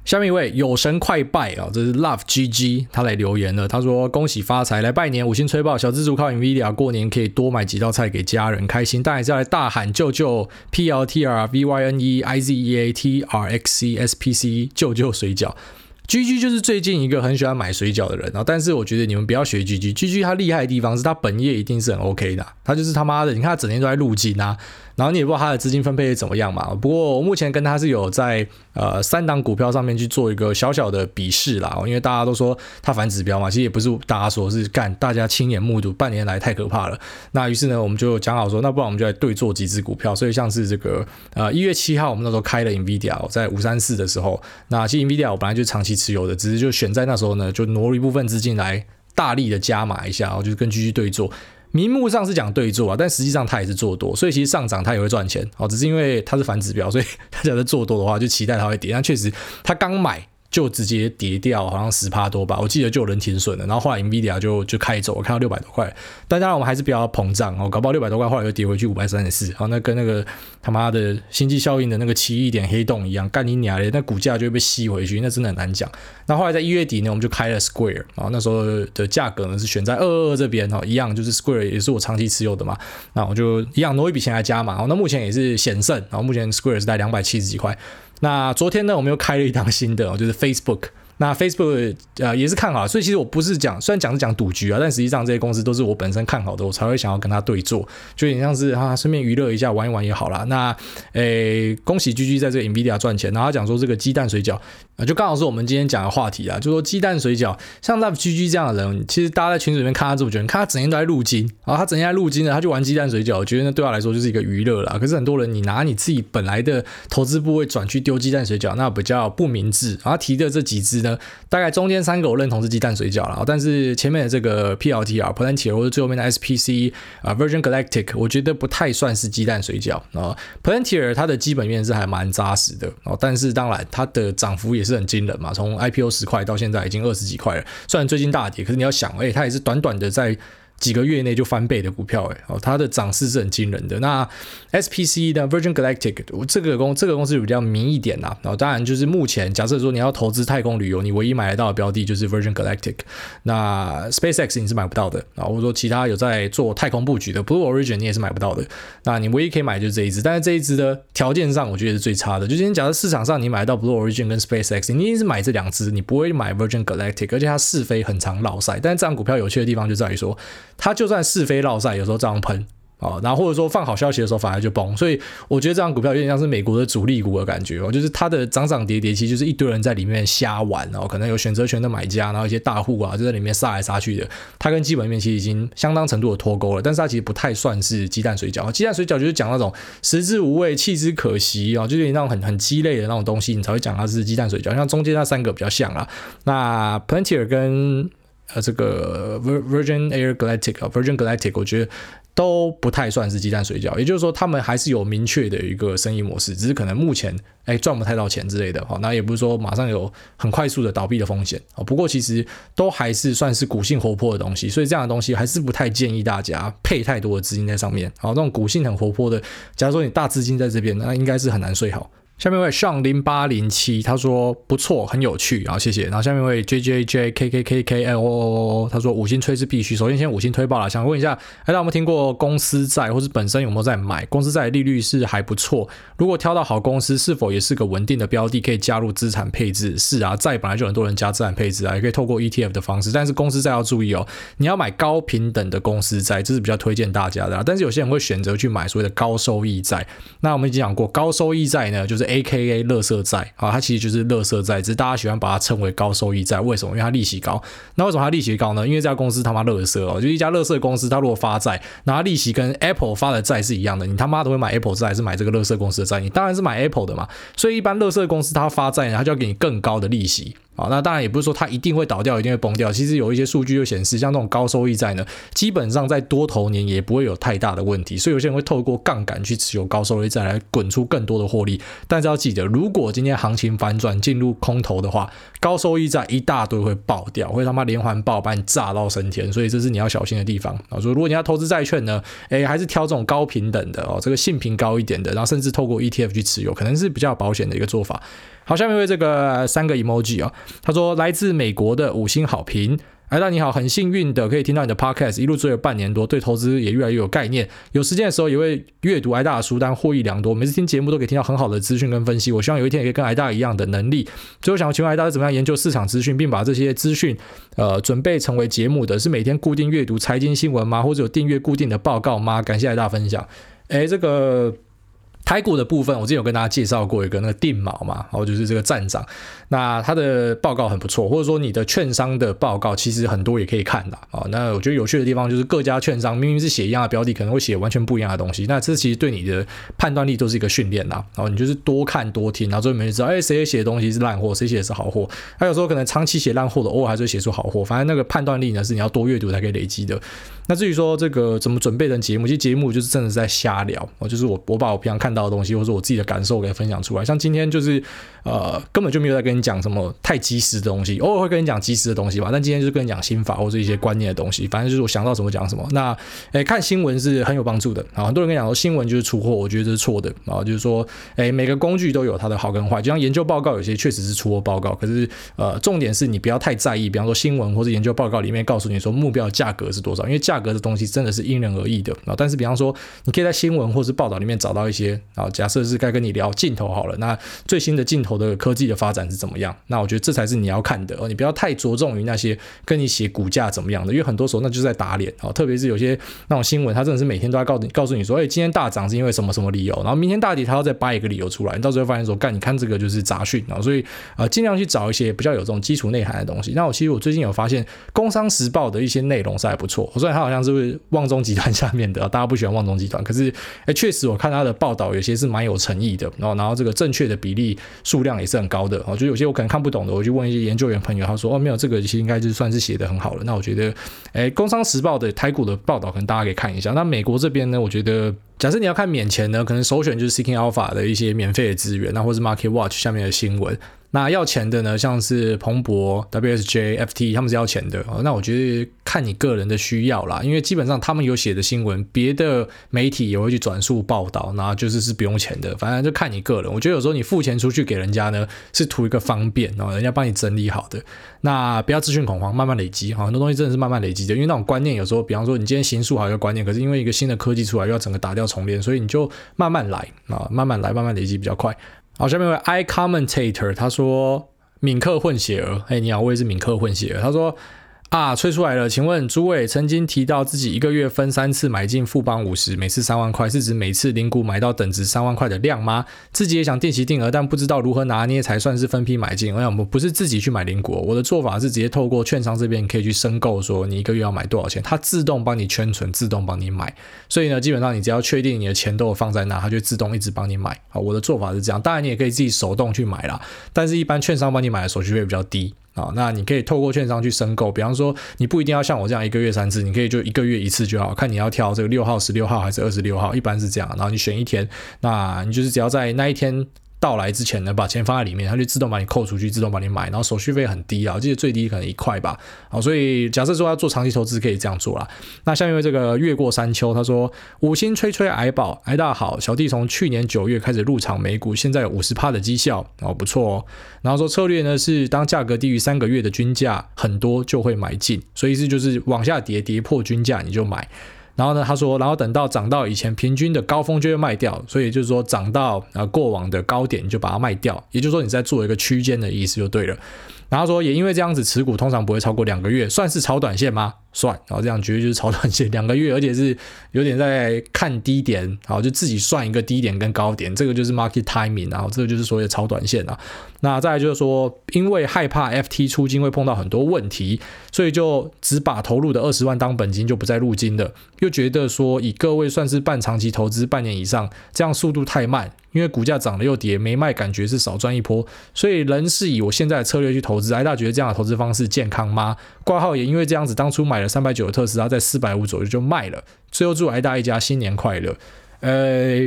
下面一位有神快拜啊，这是 Love GG，他来留言了。他说：“恭喜发财，来拜年，五星吹爆，小资族靠 Nvidia 过年可以多买几道菜给家人开心。但还是要来大喊舅舅 PLTR VYNE IZEA TRXC SPC 舅舅水饺。GG 就是最近一个很喜欢买水饺的人啊，但是我觉得你们不要学 GG，GG 他厉害的地方是他本业一定是很 OK 的，他就是他妈的，你看他整天都在入金啊。”然后你也不知道他的资金分配怎么样嘛？不过我目前跟他是有在呃三档股票上面去做一个小小的比试啦，因为大家都说他反指标嘛，其实也不是大家说是干，大家亲眼目睹，半年来太可怕了。那于是呢，我们就讲好说，那不然我们就来对做几只股票。所以像是这个呃一月七号，我们那时候开了 Nvidia，在五三四的时候，那其实 Nvidia 我本来就长期持有的，只是就选在那时候呢，就挪了一部分资金来大力的加码一下，然后就是跟 GG 对做。明目上是讲对做啊，但实际上它也是做多，所以其实上涨它也会赚钱哦，只是因为它是反指标，所以 大家在做多的话就期待它会跌，但确实它刚买。就直接跌掉，好像十趴多吧，我记得就有人停损了，然后后来 Nvidia 就就开走，我看到六百多块，但当然我们还是不要膨胀哦，搞不好六百多块后来又跌回去五百三十四，好，那跟那个他妈的星际效应的那个奇异点黑洞一样，干你娘的，那股价就会被吸回去，那真的很难讲。那后来在一月底呢，我们就开了 Square，啊，那时候的价格呢是选在二二二这边哈，一样就是 Square 也是我长期持有的嘛，那我就一样挪一笔钱来加嘛，那目前也是险胜，然后目前 Square 是在两百七十几块。那昨天呢，我们又开了一档新的，就是 Facebook。那 Facebook 呃也是看好，所以其实我不是讲，虽然讲是讲赌局啊，但实际上这些公司都是我本身看好的，我才会想要跟他对坐，就有点像是啊，顺便娱乐一下，玩一玩也好啦。那诶、恭喜 GG 在这个 Nvidia 赚钱，然后他讲说这个鸡蛋水饺啊，就刚好是我们今天讲的话题啊，就说鸡蛋水饺，像 Love GG 这样的人，其实大家在群组里面看他这么久，看他整天都在入金，然后他整天在入金呢，他就玩鸡蛋水饺，我觉得那对他来说就是一个娱乐啦。可是很多人你拿你自己本来的投资部位转去丢鸡蛋水饺，那比较不明智。然后提的这几只呢，大概中。间三个我认同是鸡蛋水饺了，但是前面的这个 PLTR Palantir 或者最后面的 SPC 啊 Virgin Galactic，我觉得不太算是鸡蛋水饺啊。Palantir 它的基本面是还蛮扎实的哦，但是当然它的涨幅也是很惊人嘛，从 IPO 十块到现在已经二十几块了。虽然最近大跌，可是你要想，哎，它也是短短的在。几个月内就翻倍的股票，哎，哦，它的涨势是很惊人的。那 SPC 的 Virgin Galactic 这个公这个公司比较迷一点呐，然后当然就是目前假设说你要投资太空旅游，你唯一买得到的标的就是 Virgin Galactic。那 SpaceX 你是买不到的啊，或者说其他有在做太空布局的 Blue Origin 你也是买不到的。那你唯一可以买就是这一支，但是这一支的条件上我觉得是最差的。就今天假设市场上你买得到 Blue Origin 跟 SpaceX，你一定是买这两支，你不会买 Virgin Galactic，而且它是非很常落赛。但是这张股票有趣的地方就在于说。它就算是非落赛，有时候这样喷。啊，然后或者说放好消息的时候反而就崩，所以我觉得这张股票有点像是美国的主力股的感觉哦，就是它的涨涨跌跌，其实就是一堆人在里面瞎玩哦，可能有选择权的买家，然后一些大户啊就在里面杀来杀去的，它跟基本面其实已经相当程度的脱钩了，但是它其实不太算是鸡蛋水饺，鸡蛋水饺就是讲那种食之无味弃之可惜啊，就是那种很很鸡肋的那种东西，你才会讲它是鸡蛋水饺，像中间那三个比较像啊，那 Palantir 跟。呃，这个 Virgin Air Galactic 啊，Virgin Galactic，我觉得都不太算是鸡蛋水饺。也就是说，他们还是有明确的一个生意模式，只是可能目前哎赚不太到钱之类的。好，那也不是说马上有很快速的倒闭的风险。啊，不过其实都还是算是股性活泼的东西，所以这样的东西还是不太建议大家配太多的资金在上面。好，这种股性很活泼的，假如说你大资金在这边，那应该是很难睡好。下面一位上零八零七，他说不错，很有趣，然后谢谢。然后下面一位 J J J K K K K L O O 他说五星吹是必须。首先先五星推爆了，想问一下，大家有没有听过公司债，或是本身有没有在买公司债？利率是还不错，如果挑到好公司，是否也是个稳定的标的，可以加入资产配置？是啊，债本来就很多人加资产配置啊，也可以透过 ETF 的方式。但是公司债要注意哦，你要买高平等的公司债，这是比较推荐大家的。但是有些人会选择去买所谓的高收益债。那我们已经讲过，高收益债呢，就是 AKA 乐色债啊，它其实就是乐色债，只是大家喜欢把它称为高收益债。为什么？因为它利息高。那为什么它利息高呢？因为这家公司他妈乐色哦，就一家乐色公司，它如果发债，那它利息跟 Apple 发的债是一样的，你他妈都会买 Apple 债还是买这个乐色公司的债？你当然是买 Apple 的嘛。所以一般乐色公司它发债呢，它就要给你更高的利息。好，那当然也不是说它一定会倒掉，一定会崩掉。其实有一些数据就显示，像这种高收益债呢，基本上在多头年也不会有太大的问题。所以有些人会透过杠杆去持有高收益债来滚出更多的获利。但是要记得，如果今天行情反转进入空头的话，高收益债一大堆会爆掉，会他妈连环爆，把你炸到升天。所以这是你要小心的地方啊。所以如果你要投资债券呢，诶，还是挑这种高平等的哦，这个信评高一点的，然后甚至透过 ETF 去持有，可能是比较保险的一个做法。好，下面为这个三个 emoji 啊，他说来自美国的五星好评，艾大你好，很幸运的可以听到你的 podcast，一路追了半年多，对投资也越来越有概念，有时间的时候也会阅读艾大的书单，获益良多。每次听节目都可以听到很好的资讯跟分析，我希望有一天也可以跟艾大一样的能力。最后想要请问艾大是怎么样研究市场资讯，并把这些资讯呃准备成为节目的？是每天固定阅读财经新闻吗？或者有订阅固定的报告吗？感谢艾大分享。诶，这个。台股的部分，我之前有跟大家介绍过一个那个定锚嘛，然后就是这个站长，那他的报告很不错，或者说你的券商的报告其实很多也可以看的啊。那我觉得有趣的地方就是各家券商明明是写一样的标的，可能会写完全不一样的东西，那这其实对你的判断力都是一个训练呐。然后你就是多看多听，然后最后你就知道，哎，谁写的东西是烂货，谁写的是好货。还有时候可能长期写烂货的，偶尔还是会写出好货。反正那个判断力呢，是你要多阅读才可以累积的。那至于说这个怎么准备的节目，其实节目就是真的是在瞎聊，我就是我我把我平常看到的东西，或者我自己的感受给分享出来。像今天就是呃根本就没有在跟你讲什么太即时的东西，偶尔会跟你讲即时的东西吧。但今天就是跟你讲心法或者一些观念的东西，反正就是我想到什么讲什么。那诶看新闻是很有帮助的啊，很多人跟你讲说新闻就是出货，我觉得这是错的啊，就是说诶每个工具都有它的好跟坏，就像研究报告有些确实是出货报告，可是呃重点是你不要太在意，比方说新闻或者研究报告里面告诉你说目标价格是多少，因为价格的东西真的是因人而异的啊。但是比方说，你可以在新闻或是报道里面找到一些啊，假设是该跟你聊镜头好了，那最新的镜头的科技的发展是怎么样？那我觉得这才是你要看的哦，你不要太着重于那些跟你写股价怎么样的，因为很多时候那就在打脸啊。特别是有些那种新闻，它真的是每天都在告诉你，告诉你说，哎，今天大涨是因为什么什么理由，然后明天大跌，它要再掰一个理由出来，你到时候发现说，干，你看这个就是杂讯啊。所以啊，尽量去找一些比较有这种基础内涵的东西。那我其实我最近有发现，《工商时报》的一些内容是还不错，我说它好像是不是旺中集团下面的，大家不喜欢旺中集团，可是哎，确实我看他的报道有些是蛮有诚意的，然后然后这个正确的比例数量也是很高的，哦，就有些我可能看不懂的，我就问一些研究员朋友，他说哦没有，这个其实应该就算是写的很好了。那我觉得，哎，《工商时报》的台股的报道可能大家可以看一下。那美国这边呢，我觉得假设你要看免钱呢，可能首选就是 Seeking Alpha 的一些免费的资源，那或是 Market Watch 下面的新闻。那要钱的呢，像是彭博、WSJ、FT，他们是要钱的。那我觉得看你个人的需要啦，因为基本上他们有写的新闻，别的媒体也会去转述报道，那就是是不用钱的。反正就看你个人。我觉得有时候你付钱出去给人家呢，是图一个方便，然后人家帮你整理好的。那不要资讯恐慌，慢慢累积。很多东西真的是慢慢累积的，因为那种观念有时候，比方说你今天行塑好一个观念，可是因为一个新的科技出来，又要整个打掉重练，所以你就慢慢来啊，慢慢来，慢慢累积比较快。好，下面为 I commentator 他说，敏克混血儿，哎，你好，我也是敏克混血儿。他说。啊，吹出来了！请问诸位曾经提到自己一个月分三次买进富邦五十，每次三万块，是指每次零股买到等值三万块的量吗？自己也想定期定额，但不知道如何拿捏才算是分批买进。我想我们不是自己去买零股，我的做法是直接透过券商这边可以去申购，说你一个月要买多少钱，它自动帮你圈存，自动帮你买。所以呢，基本上你只要确定你的钱都有放在那，它就自动一直帮你买。啊，我的做法是这样，当然你也可以自己手动去买啦，但是一般券商帮你买的手续费比较低。啊，那你可以透过券商去申购，比方说你不一定要像我这样一个月三次，你可以就一个月一次就好，看你要挑这个六号、十六号还是二十六号，一般是这样，然后你选一天，那你就是只要在那一天。到来之前呢，把钱放在里面，它就自动把你扣出去，自动帮你买，然后手续费很低啊，我记得最低可能一块吧。好，所以假设说要做长期投资，可以这样做啦。那下面这个越过山丘，他说五星吹吹矮宝，矮大好，小弟从去年九月开始入场美股，现在有五十趴的绩效，哦不错哦。然后说策略呢是当价格低于三个月的均价很多就会买进，所以意思就是往下跌，跌破均价你就买。然后呢，他说，然后等到涨到以前平均的高峰就会卖掉，所以就是说涨到呃过往的高点你就把它卖掉，也就是说你在做一个区间的意思就对了。然后说也因为这样子持股通常不会超过两个月，算是超短线吗？算，然后这样绝对就是超短线，两个月，而且是有点在看低点，好，就自己算一个低点跟高点，这个就是 market timing，然后这个就是所谓的超短线啊。那再来就是说，因为害怕 FT 出金会碰到很多问题，所以就只把投入的二十万当本金，就不再入金的。又觉得说以各位算是半长期投资半年以上，这样速度太慢，因为股价涨了又跌，没卖感觉是少赚一波，所以仍是以我现在的策略去投资。哎，大觉得这样的投资方式健康吗？挂号也因为这样子，当初买了三百九的特斯拉，在四百五左右就卖了。最后祝挨大一家新年快乐。呃，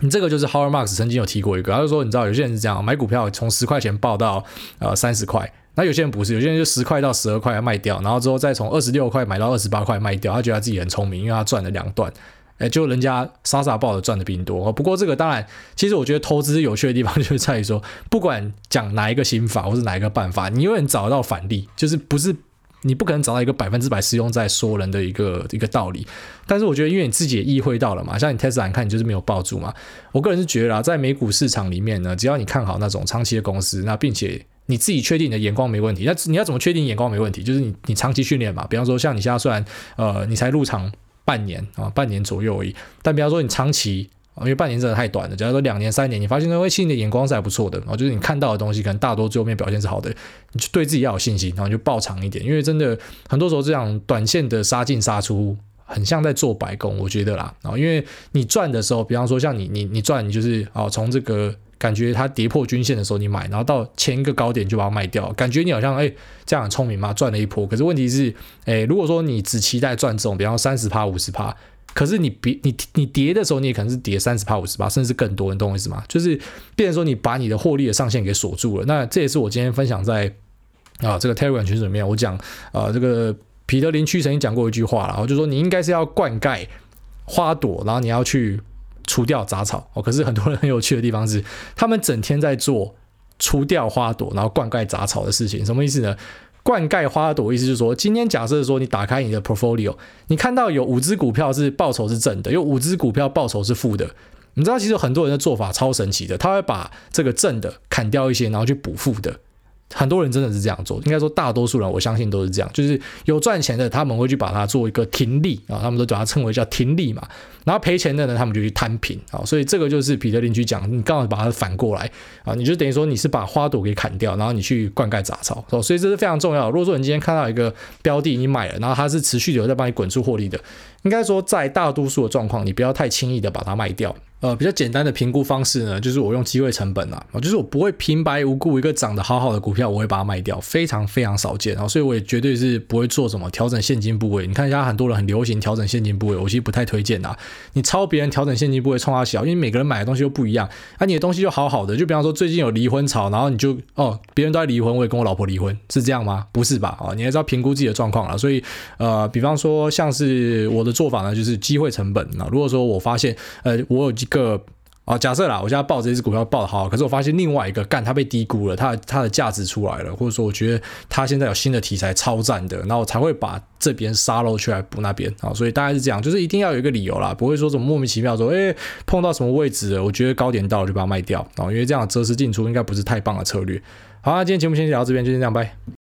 你这个就是 Howard Marks 曾经有提过一个，他就说，你知道有些人是这样买股票，从十块钱抱到呃三十块，那有些人不是，有些人就十块到十二块卖掉，然后之后再从二十六块买到二十八块卖掉，他觉得他自己很聪明，因为他赚了两段。哎，就人家傻傻抱的赚的比你多。不过这个当然，其实我觉得投资有趣的地方 就是在于说，不管讲哪一个心法或是哪一个办法，你永远找得到反例，就是不是你不可能找到一个百分之百适用在所有人的一个一个道理。但是我觉得，因为你自己也意会到了嘛，像你 Tesla 你看你就是没有抱住嘛。我个人是觉得啊，在美股市场里面呢，只要你看好那种长期的公司，那并且你自己确定你的眼光没问题，那你要怎么确定眼光没问题？就是你你长期训练嘛。比方说，像你现在虽然呃你才入场。半年啊，半年左右而已。但比方说，你长期因为半年真的太短了。假如说两年、三年，你发现说，其实你的眼光是还不错的，然后就是你看到的东西，可能大多最后面表现是好的，你就对自己要有信心，然后就抱长一点。因为真的很多时候这样短线的杀进杀出，很像在做白工，我觉得啦。然后因为你赚的时候，比方说像你你你赚，你就是哦从这个。感觉它跌破均线的时候你买，然后到前一个高点就把它卖掉，感觉你好像哎这样很聪明嘛，赚了一波。可是问题是，哎，如果说你只期待赚这种，比方三十趴、五十趴，可是你别你你跌的时候，你也可能是跌三十趴、五十趴，甚至更多，你懂我意思吗？就是变成说你把你的获利的上限给锁住了。那这也是我今天分享在啊这个 Telegram 群里面，我讲啊这个彼得林区曾经讲过一句话了，我就说你应该是要灌溉花朵，然后你要去。除掉杂草哦，可是很多人很有趣的地方是，他们整天在做除掉花朵，然后灌溉杂草的事情。什么意思呢？灌溉花朵意思就是说，今天假设说你打开你的 portfolio，你看到有五只股票是报酬是正的，有五只股票报酬是负的。你知道，其实很多人的做法超神奇的，他会把这个正的砍掉一些，然后去补负的。很多人真的是这样做，应该说大多数人，我相信都是这样，就是有赚钱的，他们会去把它做一个停利啊，他们都把它称为叫停利嘛。然后赔钱的呢，他们就去摊平啊。所以这个就是彼得林区讲，你刚好把它反过来啊，你就等于说你是把花朵给砍掉，然后你去灌溉杂草。所以这是非常重要。如果说你今天看到一个标的，你买了，然后它是持续有在帮你滚出获利的，应该说在大多数的状况，你不要太轻易的把它卖掉。呃，比较简单的评估方式呢，就是我用机会成本啊，就是我不会平白无故一个涨得好好的股票，我会把它卖掉，非常非常少见啊，所以我也绝对是不会做什么调整现金部位。你看一下，很多人很流行调整现金部位，我其实不太推荐啊。你抄别人调整现金部位冲他小，因为每个人买的东西都不一样，啊，你的东西就好好的，就比方说最近有离婚潮，然后你就哦，别人都在离婚，我也跟我老婆离婚，是这样吗？不是吧？啊，你还是要评估自己的状况啊。所以呃，比方说像是我的做法呢，就是机会成本啊。如果说我发现呃，我有一个。啊，假设啦，我现在抱这只股票抱的好，可是我发现另外一个干它被低估了，它它的价值出来了，或者说我觉得它现在有新的题材超赞的，那我才会把这边沙漏去来补那边啊，所以大概是这样，就是一定要有一个理由啦，不会说什么莫名其妙说，哎，碰到什么位置了，我觉得高点到了就把它卖掉啊，因为这样择时进出应该不是太棒的策略。好，那今天节目先聊到这边，就先这样，拜。